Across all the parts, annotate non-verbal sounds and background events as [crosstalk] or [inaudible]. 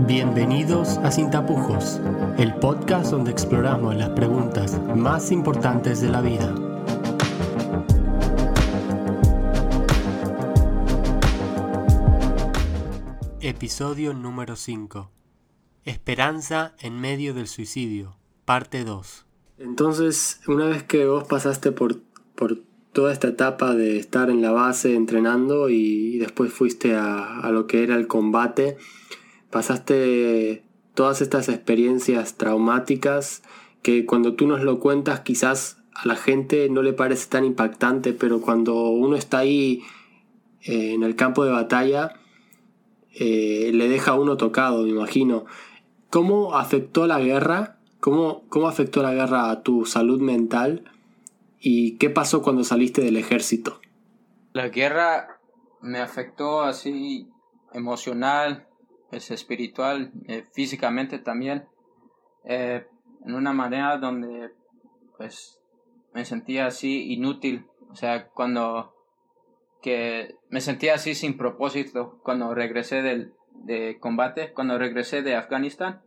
Bienvenidos a Sin Tapujos, el podcast donde exploramos las preguntas más importantes de la vida. Episodio número 5. Esperanza en medio del suicidio, parte 2. Entonces, una vez que vos pasaste por, por toda esta etapa de estar en la base entrenando y después fuiste a, a lo que era el combate, pasaste todas estas experiencias traumáticas que cuando tú nos lo cuentas quizás a la gente no le parece tan impactante, pero cuando uno está ahí eh, en el campo de batalla, eh, le deja a uno tocado, me imagino. ¿Cómo afectó la guerra? ¿Cómo, ¿Cómo afectó la guerra a tu salud mental? ¿Y qué pasó cuando saliste del ejército? La guerra me afectó así emocional, es espiritual, eh, físicamente también, eh, en una manera donde pues me sentía así inútil, o sea, cuando que me sentía así sin propósito cuando regresé del de combate, cuando regresé de Afganistán,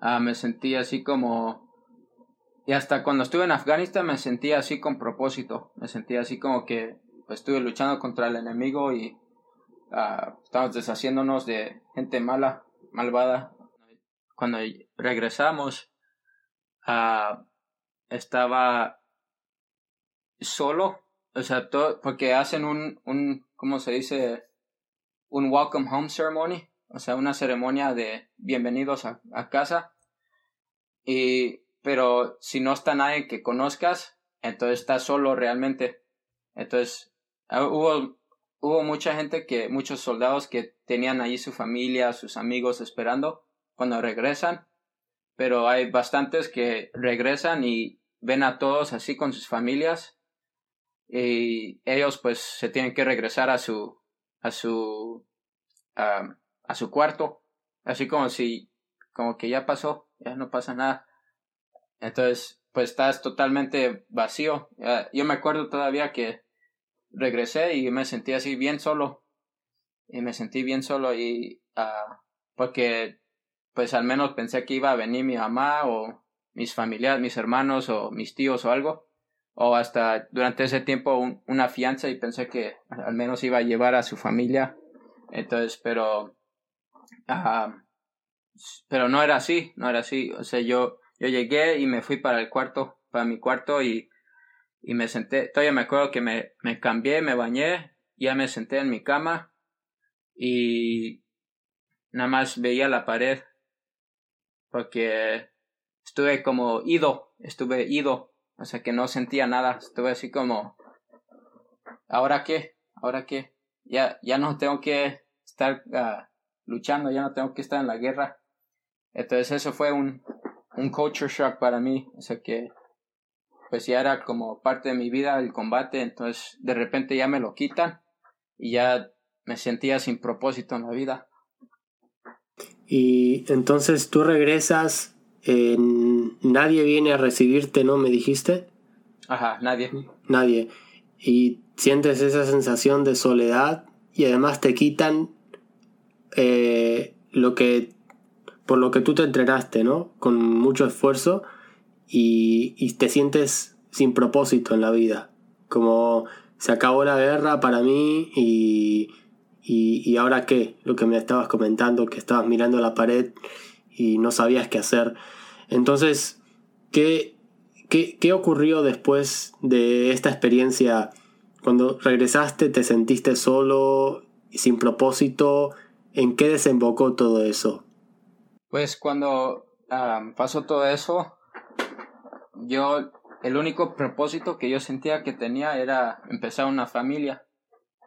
ah, me sentía así como y hasta cuando estuve en Afganistán me sentía así con propósito, me sentía así como que pues, estuve luchando contra el enemigo y uh, estamos deshaciéndonos de gente mala, malvada. Cuando regresamos, uh, estaba solo, o sea, porque hacen un, un, ¿cómo se dice? Un welcome home ceremony, o sea, una ceremonia de bienvenidos a, a casa. Y, pero si no está nadie que conozcas, entonces estás solo realmente. Entonces, hubo hubo mucha gente que, muchos soldados que tenían allí su familia, sus amigos esperando cuando regresan, pero hay bastantes que regresan y ven a todos así con sus familias y ellos pues se tienen que regresar a su a su a su cuarto así como si como que ya pasó ya no pasa nada. Entonces pues estás totalmente vacío. Yo me acuerdo todavía que regresé y me sentí así bien solo. Y me sentí bien solo y uh, porque pues al menos pensé que iba a venir mi mamá o mis familiares, mis hermanos o mis tíos o algo. O hasta durante ese tiempo una fianza y pensé que al menos iba a llevar a su familia. Entonces, pero... Uh, pero no era así, no era así. O sea, yo, yo llegué y me fui para el cuarto, para mi cuarto y y me senté, todavía me acuerdo que me, me cambié, me bañé, ya me senté en mi cama y nada más veía la pared porque estuve como ido, estuve ido, o sea que no sentía nada, estuve así como, ¿ahora qué? ¿Ahora qué? Ya, ya no tengo que estar uh, luchando, ya no tengo que estar en la guerra. Entonces eso fue un, un culture shock para mí, o sea que pues ya era como parte de mi vida el combate, entonces de repente ya me lo quitan y ya me sentía sin propósito en la vida. Y entonces tú regresas, nadie viene a recibirte, ¿no? Me dijiste. Ajá, nadie. Nadie. Y sientes esa sensación de soledad y además te quitan eh, lo que por lo que tú te entrenaste, ¿no? Con mucho esfuerzo y, te sientes sin propósito en la vida. Como se acabó la guerra para mí y, y, ahora qué, lo que me estabas comentando, que estabas mirando la pared y no sabías qué hacer. Entonces, ¿qué, qué, qué ocurrió después de esta experiencia? Cuando regresaste, te sentiste solo, sin propósito. ¿En qué desembocó todo eso? Pues cuando ah, pasó todo eso, yo, el único propósito que yo sentía que tenía era empezar una familia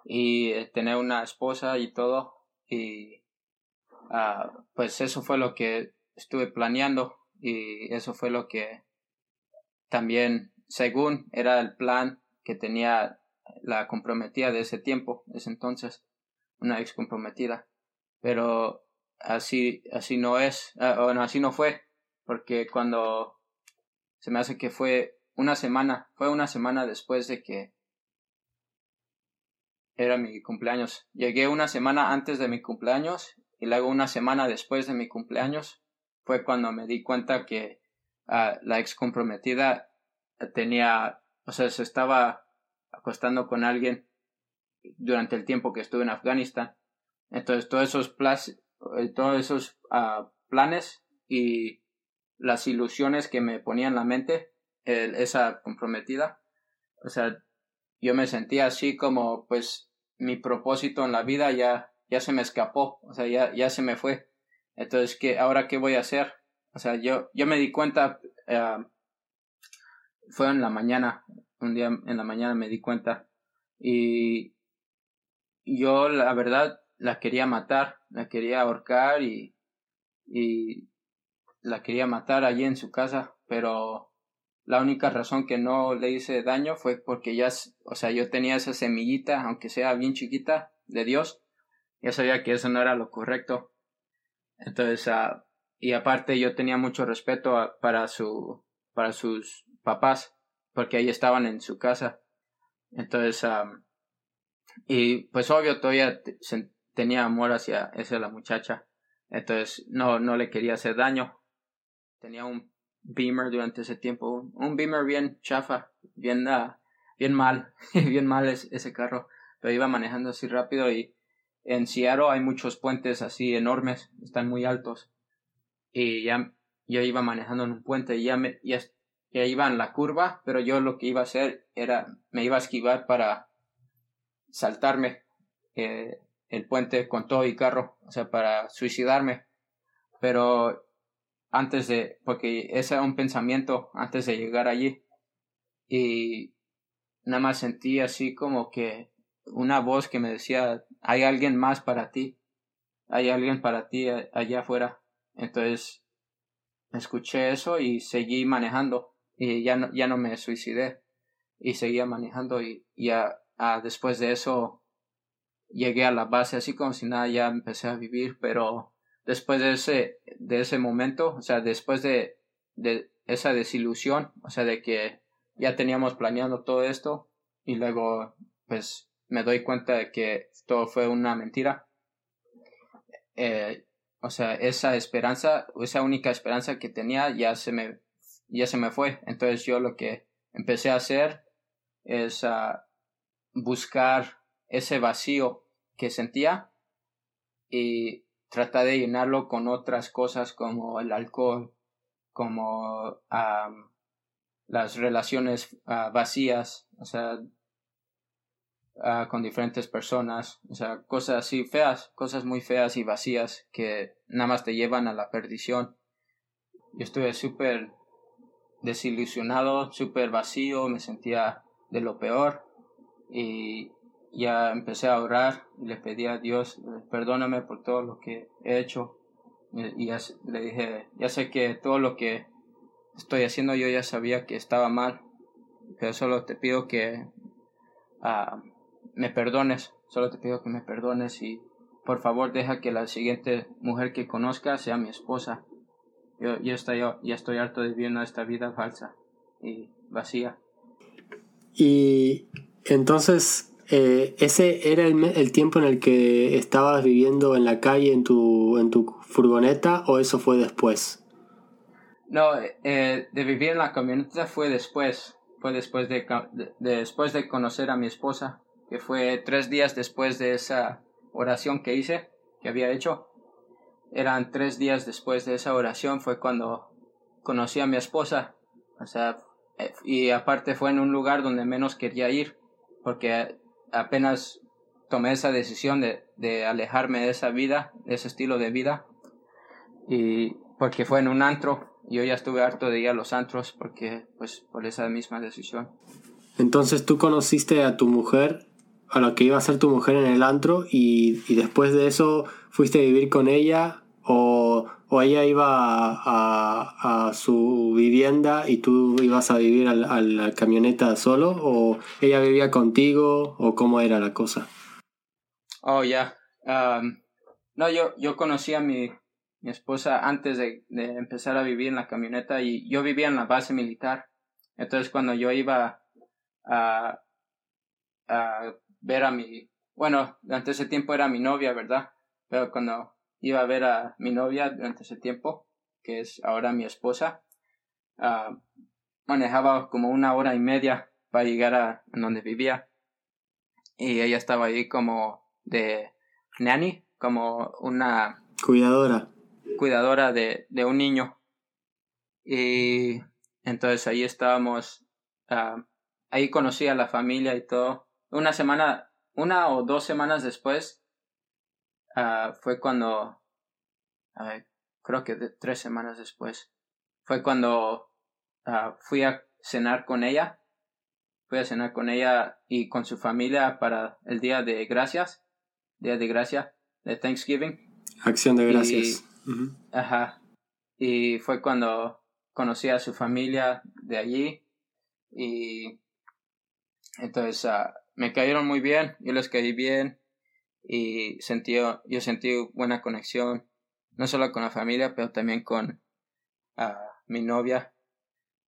y eh, tener una esposa y todo. Y ah, pues eso fue lo que estuve planeando y eso fue lo que también, según era el plan que tenía la comprometida de ese tiempo, ese entonces, una ex comprometida. Pero así, así no es, ah, bueno, así no fue, porque cuando se me hace que fue una semana, fue una semana después de que era mi cumpleaños. Llegué una semana antes de mi cumpleaños y luego una semana después de mi cumpleaños fue cuando me di cuenta que uh, la ex comprometida tenía, o sea, se estaba acostando con alguien durante el tiempo que estuve en Afganistán. Entonces, todos esos, eh, todos esos uh, planes y las ilusiones que me ponía en la mente, esa comprometida, o sea, yo me sentía así como, pues, mi propósito en la vida ya, ya se me escapó, o sea, ya, ya se me fue. Entonces, ¿qué, ahora qué voy a hacer? O sea, yo, yo me di cuenta, eh, fue en la mañana, un día en la mañana me di cuenta, y yo, la verdad, la quería matar, la quería ahorcar y, y la quería matar allí en su casa, pero la única razón que no le hice daño fue porque ya, o sea, yo tenía esa semillita, aunque sea bien chiquita, de Dios, ya sabía que eso no era lo correcto. Entonces, uh, y aparte yo tenía mucho respeto para su, para sus papás, porque ahí estaban en su casa. Entonces, um, y pues obvio todavía tenía amor hacia, hacia la muchacha. Entonces no, no le quería hacer daño. Tenía un Beamer durante ese tiempo. Un Beamer bien chafa. Bien, uh, bien mal. [laughs] bien mal ese carro. Pero iba manejando así rápido y en Seattle hay muchos puentes así enormes. Están muy altos. Y ya yo iba manejando en un puente y ya me, ya, ya iba en la curva, pero yo lo que iba a hacer era, me iba a esquivar para saltarme eh, el puente con todo y carro, o sea, para suicidarme. Pero antes de, porque ese era un pensamiento antes de llegar allí. Y nada más sentí así como que una voz que me decía, hay alguien más para ti, hay alguien para ti allá afuera. Entonces, escuché eso y seguí manejando y ya no, ya no me suicidé y seguía manejando y ya Ah, después de eso llegué a la base así como si nada, ya empecé a vivir, pero después de ese, de ese momento, o sea, después de, de esa desilusión, o sea, de que ya teníamos planeando todo esto y luego pues me doy cuenta de que todo fue una mentira. Eh, o sea, esa esperanza, esa única esperanza que tenía ya se me, ya se me fue. Entonces yo lo que empecé a hacer es uh, buscar ese vacío que sentía y tratar de llenarlo con otras cosas como el alcohol, como las relaciones ah, vacías, o sea, ah, con diferentes personas, o sea, cosas así feas, cosas muy feas y vacías que nada más te llevan a la perdición. Yo estuve súper desilusionado, súper vacío, me sentía de lo peor y ya empecé a orar y le pedí a Dios, perdóname por todo lo que he hecho. Y le dije, ya sé que todo lo que estoy haciendo yo ya sabía que estaba mal, pero solo te pido que uh, me perdones, solo te pido que me perdones y por favor deja que la siguiente mujer que conozca sea mi esposa. Yo, yo estoy, ya estoy harto de vivir esta vida falsa y vacía. Y entonces, eh, ¿ese era el, tiempo en el que estabas viviendo en la calle en tu, en tu furgoneta o eso fue después? No, eh, de vivir en la camioneta fue después. Fue después de, después de conocer a mi esposa, que fue tres días después de esa oración que hice, que había hecho. Eran tres días después de esa oración fue cuando conocí a mi esposa. O sea, eh, y aparte fue en un lugar donde menos quería ir porque apenas tomé esa decisión de, de alejarme de esa vida, de ese estilo de vida, y porque fue en un antro, yo ya estuve harto de ir a los antros porque, pues, por esa misma decisión. Entonces tú conociste a tu mujer, a la que iba a ser tu mujer en el antro, y, y después de eso fuiste a vivir con ella o, o ella iba a, a, su vivienda y tú ibas a vivir a la, camioneta solo o ella vivía contigo o cómo era la cosa? Oh, ya. no, yo, yo conocí a mi, mi esposa antes de, de, empezar a vivir en la camioneta y yo vivía en la base militar. Entonces cuando yo iba a, a ver a mi, bueno, durante ese tiempo era mi novia, ¿verdad? Pero cuando iba a ver a mi novia durante ese tiempo, que es ahora mi esposa. Ah, manejaba como una hora y media para llegar a donde vivía. Y ella estaba ahí como de nanny, como una... Cuidadora. Cuidadora de, de un niño. Y entonces ahí estábamos, ah, ahí conocí a la familia y todo. Una semana, una o dos semanas después, uh, fue cuando, creo que tres semanas después, fue cuando uh, fui a cenar con ella. Fui a cenar con ella y con su familia para el Día de Gracias, Día de Gracia, de Thanksgiving. Acción de Gracias. Ajá. Y fue cuando conocí a su familia de allí y entonces uh, me cayeron muy bien, yo les caí bien y sentí, yo sentí buena conexión, no solo con la familia, pero también con uh, mi novia,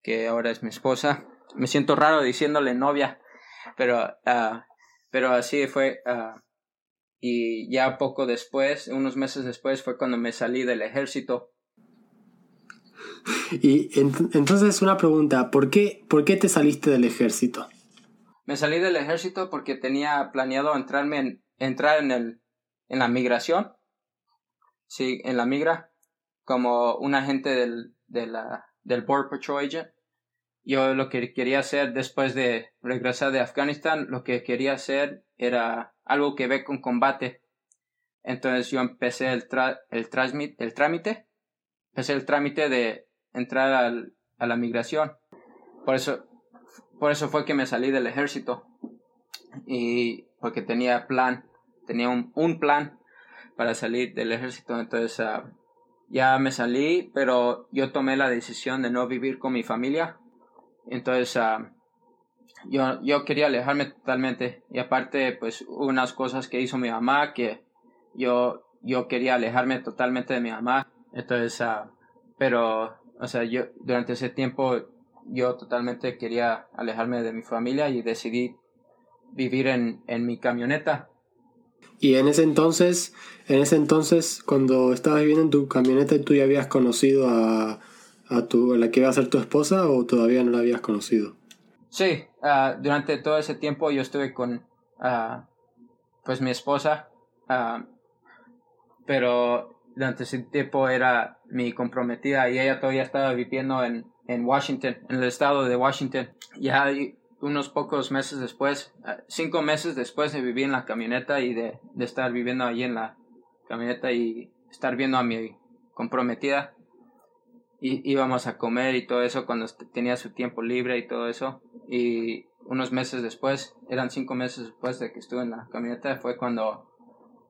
que ahora es mi esposa. Me siento raro diciéndole novia, pero, uh, pero así fue. y ya poco después, unos meses después, fue cuando me salí del ejército y entonces una pregunta, ¿por qué, ¿por qué te saliste del ejército? Me salí del ejército porque tenía planeado entrarme en, entrar en, el, en la migración. Sí, en la migra, como un agente del, de la, del Border Patrol Agent. Yo lo que quería hacer después de regresar de Afganistán, lo que quería hacer era algo que ve con combate. Entonces yo empecé el, el, el trámite, empecé el trámite de entrar al, a la migración. Por eso, por eso fue que me salí del ejército. Y porque tenía plan, tenía un, un plan para salir del ejército. Entonces ah, ya me salí, pero yo tomé la decisión de no vivir con mi familia. Entonces uh, yo, yo quería alejarme totalmente. Y aparte, pues unas cosas que hizo mi mamá que yo, yo quería alejarme totalmente de mi mamá. Entonces, uh, pero o sea, yo durante ese tiempo yo totalmente quería alejarme de mi familia y decidí vivir en, en mi camioneta. Y en ese entonces, en ese entonces, cuando estabas viviendo en tu camioneta, ¿tú ya habías conocido a, a, tu, a la que iba a ser tu esposa o todavía no la habías conocido? Sí, uh, durante todo ese tiempo yo estuve con uh, pues mi esposa, uh, pero durante ese tiempo era mi comprometida y ella todavía estaba viviendo en, en Washington, en el estado de Washington. Ya unos pocos meses después, eh, cinco meses después de vivir en la camioneta y de, estar viviendo allí en la camioneta y estar viendo a mi comprometida, y íbamos a comer y todo eso cuando tenía su tiempo libre y todo eso. Y unos meses después, eran cinco meses después de que estuve en la camioneta, fue cuando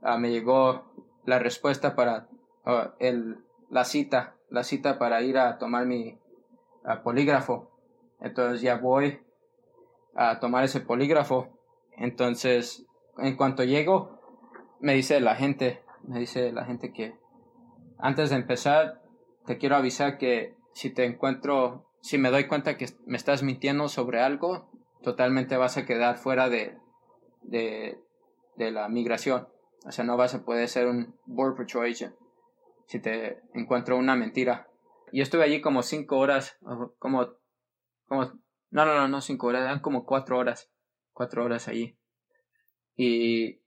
ah, me llegó la respuesta para uh, el, la cita, la cita para ir a tomar mi polígrafo. Entonces ya voy a tomar ese polígrafo. Entonces, en cuanto llego, me dice la gente, me dice la gente que antes de empezar, te quiero avisar que si te encuentro, si me doy cuenta que me estás mintiendo sobre algo, totalmente vas a quedar fuera de, de, de la migración. O sea, no vas a poder ser un Border Patrol si te encuentro una mentira. Y estuve allí como cinco horas, como, como, no, no, no, no cinco horas, eran como cuatro horas, cuatro horas allí. Y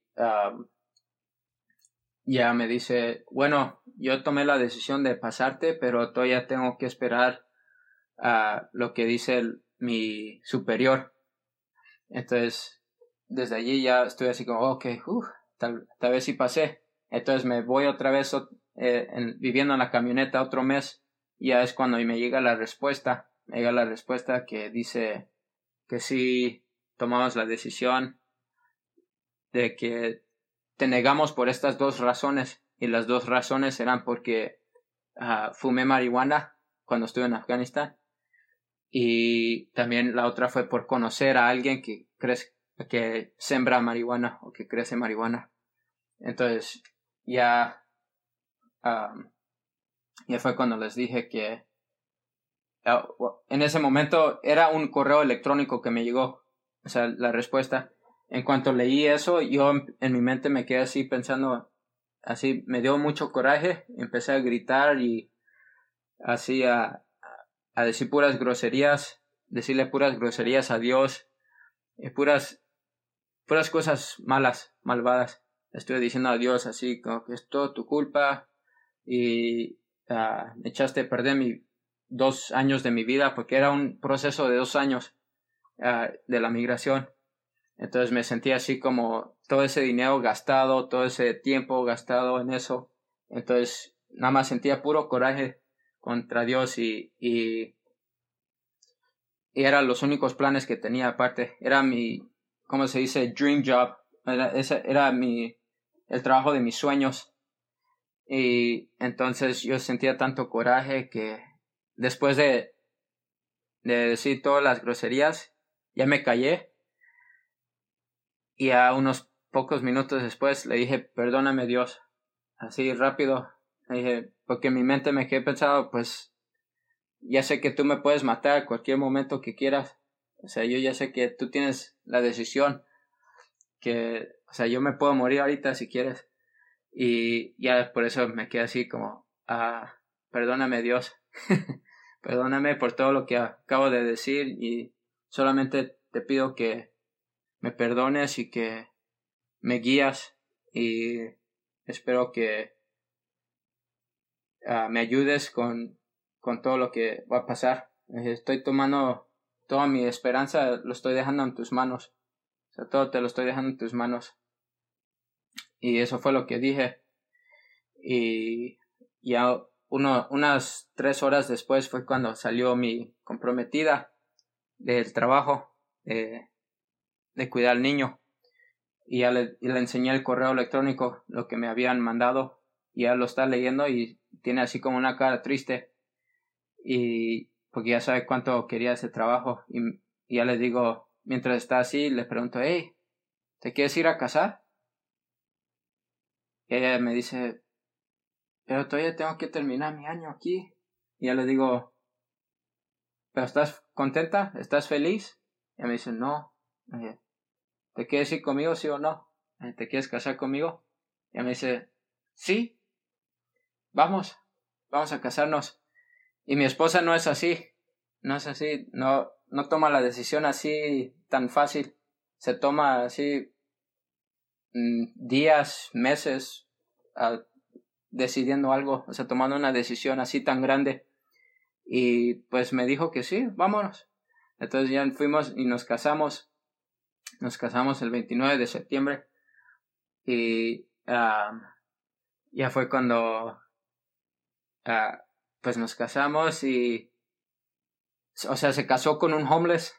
ya me dice, bueno, yo tomé la decisión de pasarte, pero todavía tengo que esperar a lo que dice mi superior. Entonces, desde allí ya estoy así como, ok, tal, tal vez sí pasé. Entonces me voy otra vez eh, viviendo en la camioneta otro mes. Y ya es cuando me llega la respuesta. Me llega la respuesta que dice que sí tomamos la decisión de que te negamos por estas dos razones. Y las dos razones eran porque ah, fumé marihuana cuando estuve en Afganistán. Y también la otra fue por conocer a alguien que crees que sembra marihuana o que crece marihuana. Entonces, ya, ya fue cuando les dije que ah, en ese momento era un correo electrónico que me llegó, o sea, la respuesta. En cuanto leí eso, yo en, mi mente me quedé así pensando, así me dio mucho coraje, empecé a gritar y así a, decir puras groserías, decirle puras groserías a Dios, y puras, puras cosas malas, malvadas. Estoy diciendo a Dios así como que es todo tu culpa y uh, echaste a perder mi, dos años de mi vida porque era un proceso de dos años uh, de la migración. Entonces me sentía así como todo ese dinero gastado, todo ese tiempo gastado en eso. Entonces nada más sentía puro coraje contra Dios y, y, eran los únicos planes que tenía aparte. Era mi, ¿cómo se dice? Dream job. Era, ese era mi, el trabajo de mis sueños. Y entonces yo sentía tanto coraje que después de, de decir todas las groserías, ya me callé. Y a unos pocos minutos después le dije, perdóname Dios. Así rápido, dije, porque en mi mente me quedé pensado, pues, ya sé que tú me puedes matar cualquier momento que quieras. O sea, yo ya sé que tú tienes la decisión. Que, o sea, yo me puedo morir ahorita si quieres. Y ya por eso me quedé así como, ah, perdóname Dios. [laughs] perdóname por todo lo que acabo de decir y solamente te pido que me perdones y que me guías y espero que Ah, me ayudes con, con todo lo que va a pasar. Estoy tomando toda mi esperanza, lo estoy dejando en tus manos. O sea, todo te lo estoy dejando en tus manos. Y eso fue lo que dije. Y ya unas tres horas después fue cuando salió mi comprometida del trabajo de, cuidar al niño. Y ya le enseñé el correo electrónico, lo que me habían mandado. Y ya lo está leyendo y tiene así como una cara triste y porque ya sabe cuánto quería ese trabajo y, ya le digo, mientras está así, le pregunto, hey, ¿te quieres ir a casar? Y ella me dice, pero todavía tengo que terminar mi año aquí. Y ya le digo, ¿pero estás contenta? ¿Estás feliz? Y me dice, no. ¿Te quieres ir conmigo, sí o no? ¿Te quieres casar conmigo? Y me dice, sí vamos, vamos a casarnos. Y mi esposa no es así, no es así, no, no toma la decisión así tan fácil, se toma así mm, días, meses decidiendo algo, o sea, tomando una decisión así tan grande. Y pues me dijo que sí, vámonos. Entonces ya fuimos y nos casamos. Nos casamos el 29 de septiembre. Y ya fue cuando Ah, pues nos casamos y, o sea, se casó con un homeless,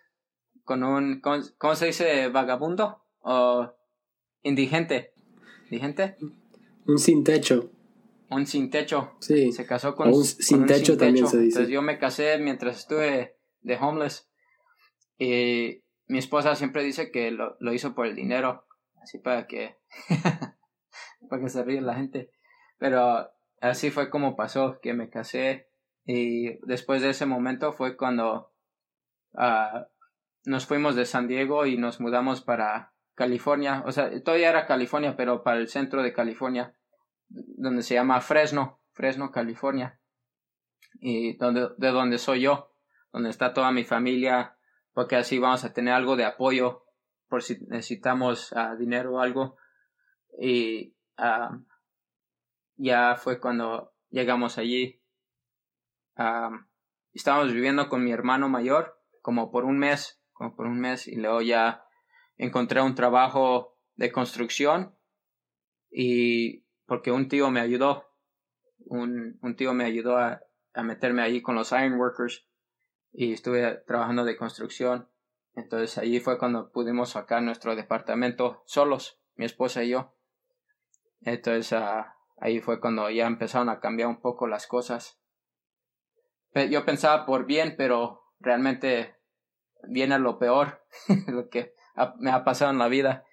con un, ¿cómo, se dice? Vagabundo o indigente. ¿Indigente? Un sin techo. Un sin techo. Sí. Se casó con, un, sin, techo también se dice. Entonces yo me casé mientras estuve de homeless y mi esposa siempre dice que lo, lo hizo por el dinero, así para que [laughs] para que se ríe la gente. Pero así fue como pasó, que me casé y después de ese momento fue cuando uh, nos fuimos de San Diego y nos mudamos para California, o sea, todavía era California, pero para el centro de California, donde se llama Fresno, Fresno, California, y donde, de donde soy yo, donde está toda mi familia, porque así vamos a tener algo de apoyo por si necesitamos uh, dinero o algo. Y uh, ya fue cuando llegamos allí. estábamos viviendo con mi hermano mayor como por un mes, como por un mes, y luego ya encontré un trabajo de construcción y porque un tío me ayudó, un, un tío me ayudó a, a meterme allí con los ironworkers y estuve trabajando de construcción. Entonces allí fue cuando pudimos sacar nuestro departamento solos, mi esposa y yo. Entonces uh, Ahí fue cuando ya empezaron a cambiar un poco las cosas. Yo pensaba por bien, pero realmente viene lo peor, [laughs] lo que me ha pasado en la vida.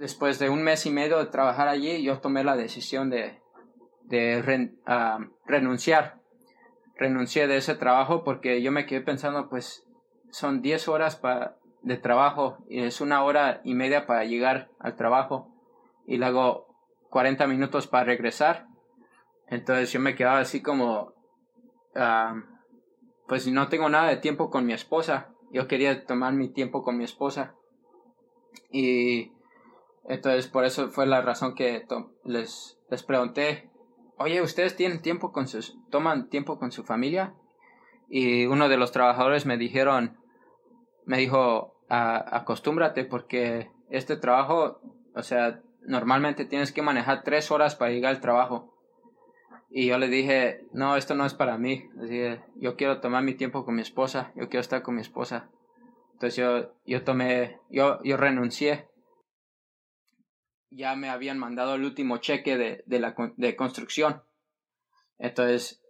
Después de un mes y medio de trabajar allí, yo tomé la decisión de, de renunciar. Renuncié de ese trabajo porque yo me quedé pensando, pues son 10 horas de trabajo y es una hora y media para llegar al trabajo. Y luego 40 minutos para regresar. Entonces yo me quedaba así como, ah, pues no tengo nada de tiempo con mi esposa. Yo quería tomar mi tiempo con mi esposa. Y entonces por eso fue la razón que les, les pregunté, oye, ¿ustedes tienen tiempo con sus, toman tiempo con su familia? Y uno de los trabajadores me dijeron, me dijo, acostúmbrate porque este trabajo, o sea, normalmente tienes que manejar tres horas para llegar al trabajo. Y yo le dije, no, esto no es para mí. Yo quiero tomar mi tiempo con mi esposa, yo quiero estar con mi esposa. Entonces yo, yo tomé, yo, yo renuncié. Ya me habían mandado el último cheque de, de la de construcción. Entonces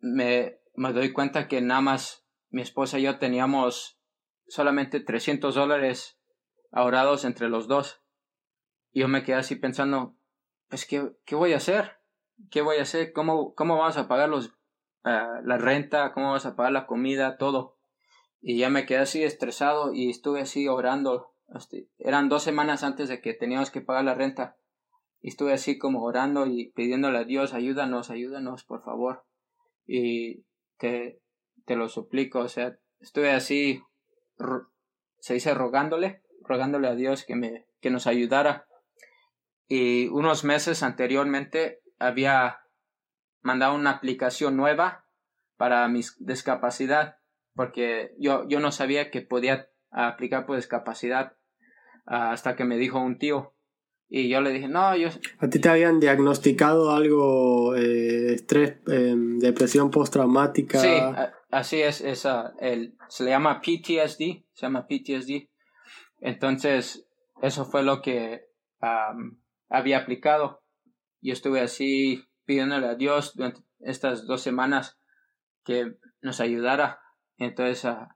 me, me doy cuenta que nada más mi esposa y yo teníamos solamente 300 dólares ahorrados entre los dos. Y yo me quedé así pensando, pues, ¿qué, qué voy a hacer? ¿Qué voy a hacer? ¿Cómo, cómo vamos a pagar los, uh, la renta? ¿Cómo vamos a pagar la comida? Todo. Y ya me quedé así estresado y estuve así orando. Este, eran dos semanas antes de que teníamos que pagar la renta. Y estuve así como orando y pidiéndole a Dios, ayúdanos, ayúdanos, por favor. Y te, te lo suplico, o sea, estuve así, se dice rogándole, rogándole a Dios que me, que nos ayudara. Y unos meses anteriormente había mandado una aplicación nueva para mi discapacidad, porque yo, yo no sabía que podía aplicar por discapacidad hasta que me dijo un tío. Y yo le dije, no, yo... ¿A ti te habían diagnosticado algo, eh, estrés, em, depresión postraumática? Sí, así es, esa, el, se le llama PTSD, se llama PTSD. Entonces, eso fue lo que había aplicado. Yo estuve así pidiéndole a Dios durante estas dos semanas que nos ayudara. Entonces, uh,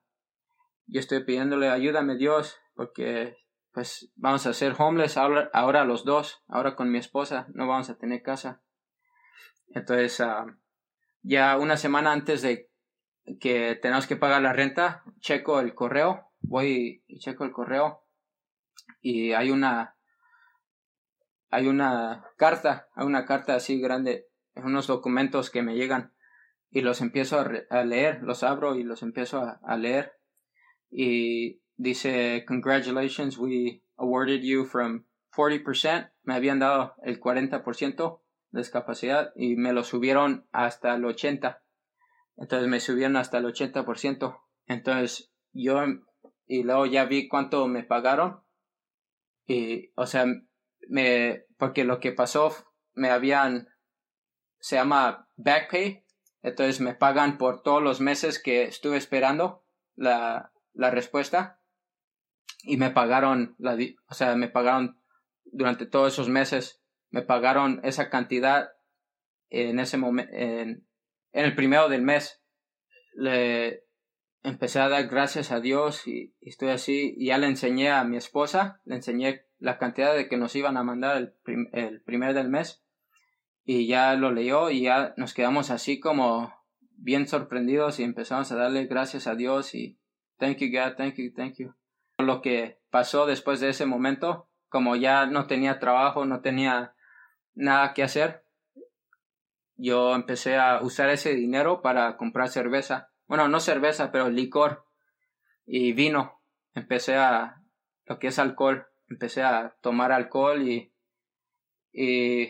yo estoy pidiéndole, ayúdame Dios, porque pues vamos a ser homeless ahora, ahora los dos, ahora con mi esposa, no vamos a tener casa. Entonces, ya una semana antes de que tenemos que pagar la renta, checo el correo, voy y checo el correo y hay una hay una carta, hay una carta así grande, unos documentos que me llegan y los empiezo a, leer, los abro y los empiezo a, leer y dice congratulations we awarded you from 40%, me habían dado el 40% de discapacidad y me lo subieron hasta el 80. Entonces me subieron hasta el 80%. Entonces yo y luego ya vi cuánto me pagaron y o sea me, porque lo que pasó, me habían, se llama back pay, entonces me pagan por todos los meses que estuve esperando la, la respuesta y me pagaron, la, o sea, me pagaron durante todos esos meses, me pagaron esa cantidad en ese momento, en, el primero del mes. Le, empecé a dar gracias a Dios y, estoy así y ya le enseñé a mi esposa, le enseñé la cantidad de que nos iban a mandar el, el primer del mes y ya lo leyó y ya nos quedamos así como bien sorprendidos y empezamos a darle gracias a Dios y thank you God, thank you, thank you. Lo que pasó después de ese momento, como ya no tenía trabajo, no tenía nada que hacer, yo empecé a usar ese dinero para comprar cerveza bueno, no cerveza, pero licor y vino. Empecé a, lo que es alcohol, empecé a tomar alcohol y, y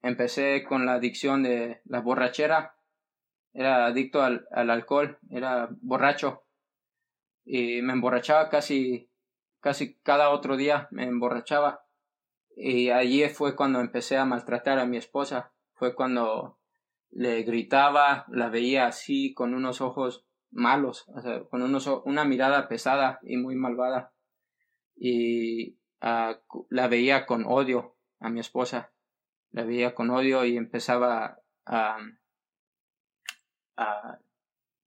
empecé con la adicción de la borrachera. Era adicto al, al alcohol, era borracho y me emborrachaba casi, casi cada otro día, me emborrachaba. Y allí fue cuando empecé a maltratar a mi esposa, fue cuando le gritaba, la veía así con unos ojos malos, o sea, con unos, una mirada pesada y muy malvada. Y ah, la veía con odio a mi esposa, la veía con odio y empezaba a, a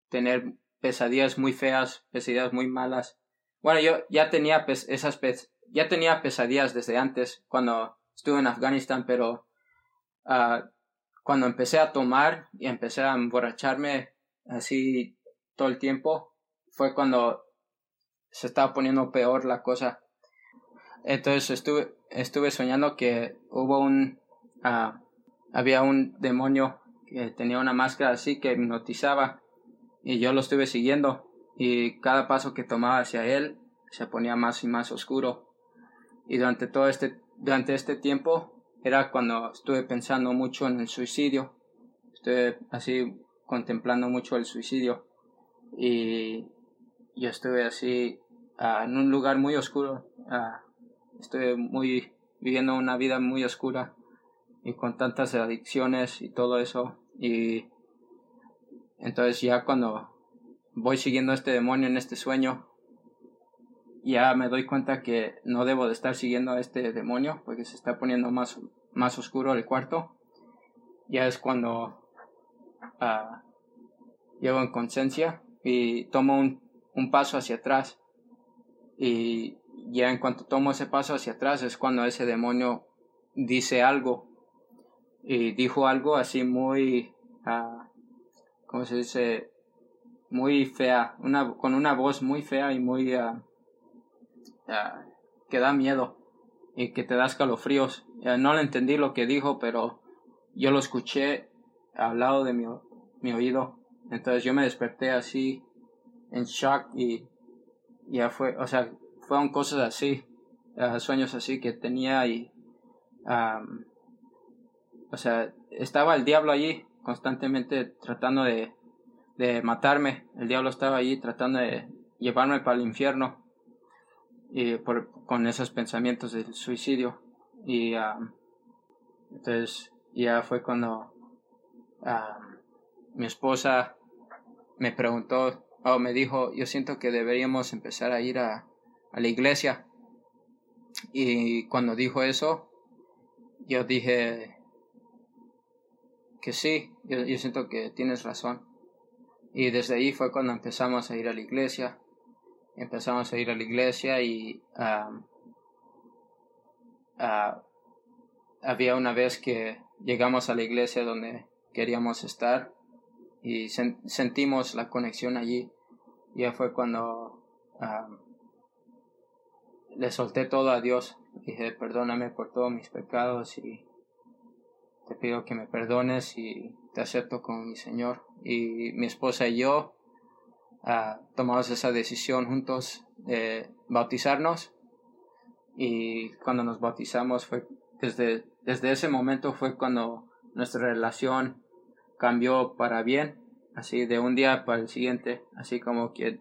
tener pesadillas muy feas, pesadillas muy malas. Bueno, yo ya tenía esas ya tenía pesadillas desde antes cuando estuve en Afganistán, pero uh, cuando empecé a tomar y empecé a emborracharme así todo el tiempo, fue cuando se estaba poniendo peor la cosa. Entonces estuve, estuve soñando que hubo un, ah, había un demonio que tenía una máscara así que hipnotizaba y yo lo estuve siguiendo y cada paso que tomaba hacia él se ponía más y más oscuro. Y durante todo este durante este tiempo era cuando estuve pensando mucho en el suicidio. Estuve así contemplando mucho el suicidio. Y yo estuve así ah, en un lugar muy oscuro uh, estuve muy viviendo una vida muy oscura y con tantas adicciones y todo eso. Y entonces ya cuando voy siguiendo a este demonio en este sueño ya me doy cuenta que no debo de estar siguiendo a este demonio porque se está poniendo más, más oscuro el cuarto. Ya es cuando uh, llego en conciencia y tomo un, un paso hacia atrás. Y ya en cuanto tomo ese paso hacia atrás es cuando ese demonio dice algo. Y dijo algo así muy, uh, ¿cómo se dice? Muy fea, una, con una voz muy fea y muy uh, que da miedo y que te da escalofríos. no le entendí lo que dijo, pero yo lo escuché al lado de mi, mi oído. Entonces yo me desperté así en shock y ya fue, o sea, fueron cosas así, sueños así que tenía y o sea, estaba el diablo allí constantemente tratando de, de matarme. El diablo estaba allí tratando de llevarme para el infierno y por, con esos pensamientos del suicidio. Y entonces ya fue cuando mi esposa me preguntó o me dijo, yo siento que deberíamos empezar a ir a, a la iglesia. Y cuando dijo eso, yo dije, que sí, yo, siento que tienes razón. Y desde ahí fue cuando empezamos a ir a la iglesia. Empezamos a ir a la iglesia y había una vez que llegamos a la iglesia donde queríamos estar y sentimos la conexión allí. Ya fue cuando le solté todo a Dios. Dije, perdóname por todos mis pecados y te pido que me perdones y te acepto como mi Señor. Y mi esposa y yo uh, tomamos esa decisión juntos de bautizarnos. Y cuando nos bautizamos fue desde, desde ese momento fue cuando nuestra relación cambió para bien, así de un día para el siguiente, así como que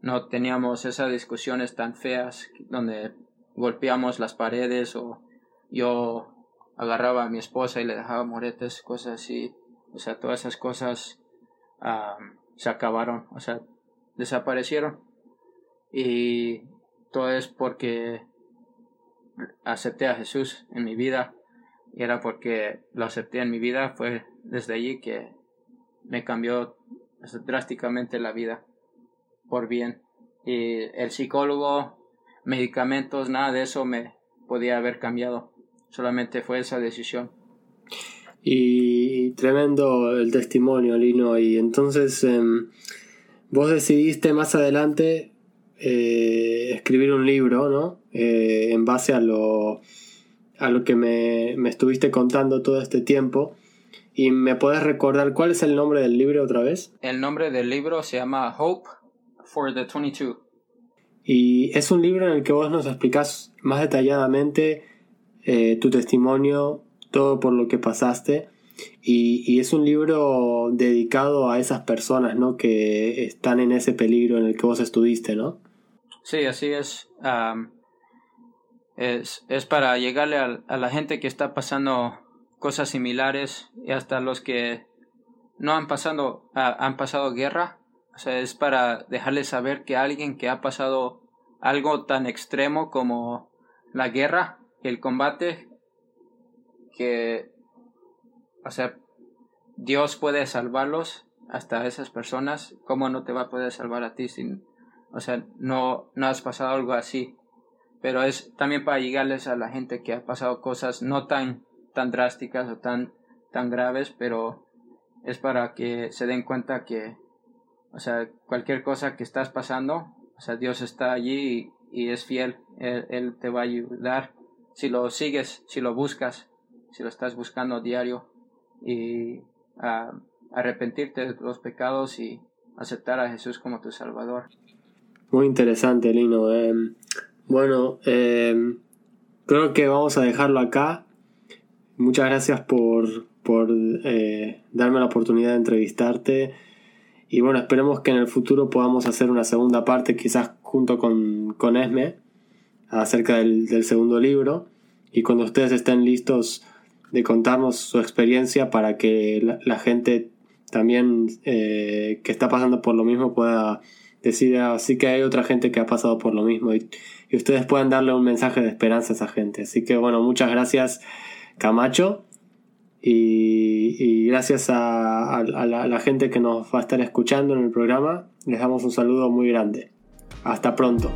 no teníamos esas discusiones tan feas donde golpeamos las paredes o yo agarraba a mi esposa y le dejaba moretes, cosas así. O sea, todas esas cosas se acabaron, o sea, desaparecieron. Y todo es porque acepté a Jesús en mi vida. Y era porque lo acepté en mi vida. Fue desde allí que me cambió drásticamente la vida por bien. Y el psicólogo, medicamentos, nada de eso me podía haber cambiado solamente fue esa decisión. Y tremendo el testimonio, Lino. Y entonces em, vos decidiste más adelante eh, escribir un libro, ¿no? Eh, en base a lo, a lo que me, me, estuviste contando todo este tiempo. ¿Y me podés recordar cuál es el nombre del libro otra vez? El nombre del libro se llama Hope for the 22. Y es un libro en el que vos nos explicás más detalladamente eh, tu testimonio, todo por lo que pasaste. Y, es un libro dedicado a esas personas, ¿no? Que están en ese peligro en el que vos estuviste, ¿no? Sí, así es. es, es, para llegarle a, la gente que está pasando cosas similares y hasta los que no han pasado, han pasado guerra. O sea, es para dejarles saber que alguien que ha pasado algo tan extremo como la guerra el combate que, o sea, Dios puede salvarlos hasta esas personas, ¿cómo no te va a poder salvar a ti sin, o sea, no, no has pasado algo así? Pero es también para llegarles a la gente que ha pasado cosas no tan, tan drásticas o tan, tan graves, pero es para que se den cuenta que, o sea, cualquier cosa que estás pasando, o sea, Dios está allí y, es fiel, él, él te va a ayudar si lo sigues, si lo buscas. si lo estás buscando diario y arrepentirte de los pecados y aceptar a Jesús como tu Salvador. Muy interesante, Lino. Em, bueno, em, creo que vamos a dejarlo acá. Muchas gracias por, por eh, darme la oportunidad de entrevistarte. Y bueno, esperemos que en el futuro podamos hacer una segunda parte, quizás junto con, con Esme, acerca del, segundo libro. Y cuando ustedes estén listos de contarnos su experiencia para que la, gente también eh, que está pasando por lo mismo pueda decir, así ah, que hay otra gente que ha pasado por lo mismo y, ustedes puedan darle un mensaje de esperanza a esa gente. Así que bueno, muchas gracias Camacho y, gracias a, la gente que nos va a estar escuchando en el programa. Les damos un saludo muy grande. Hasta pronto.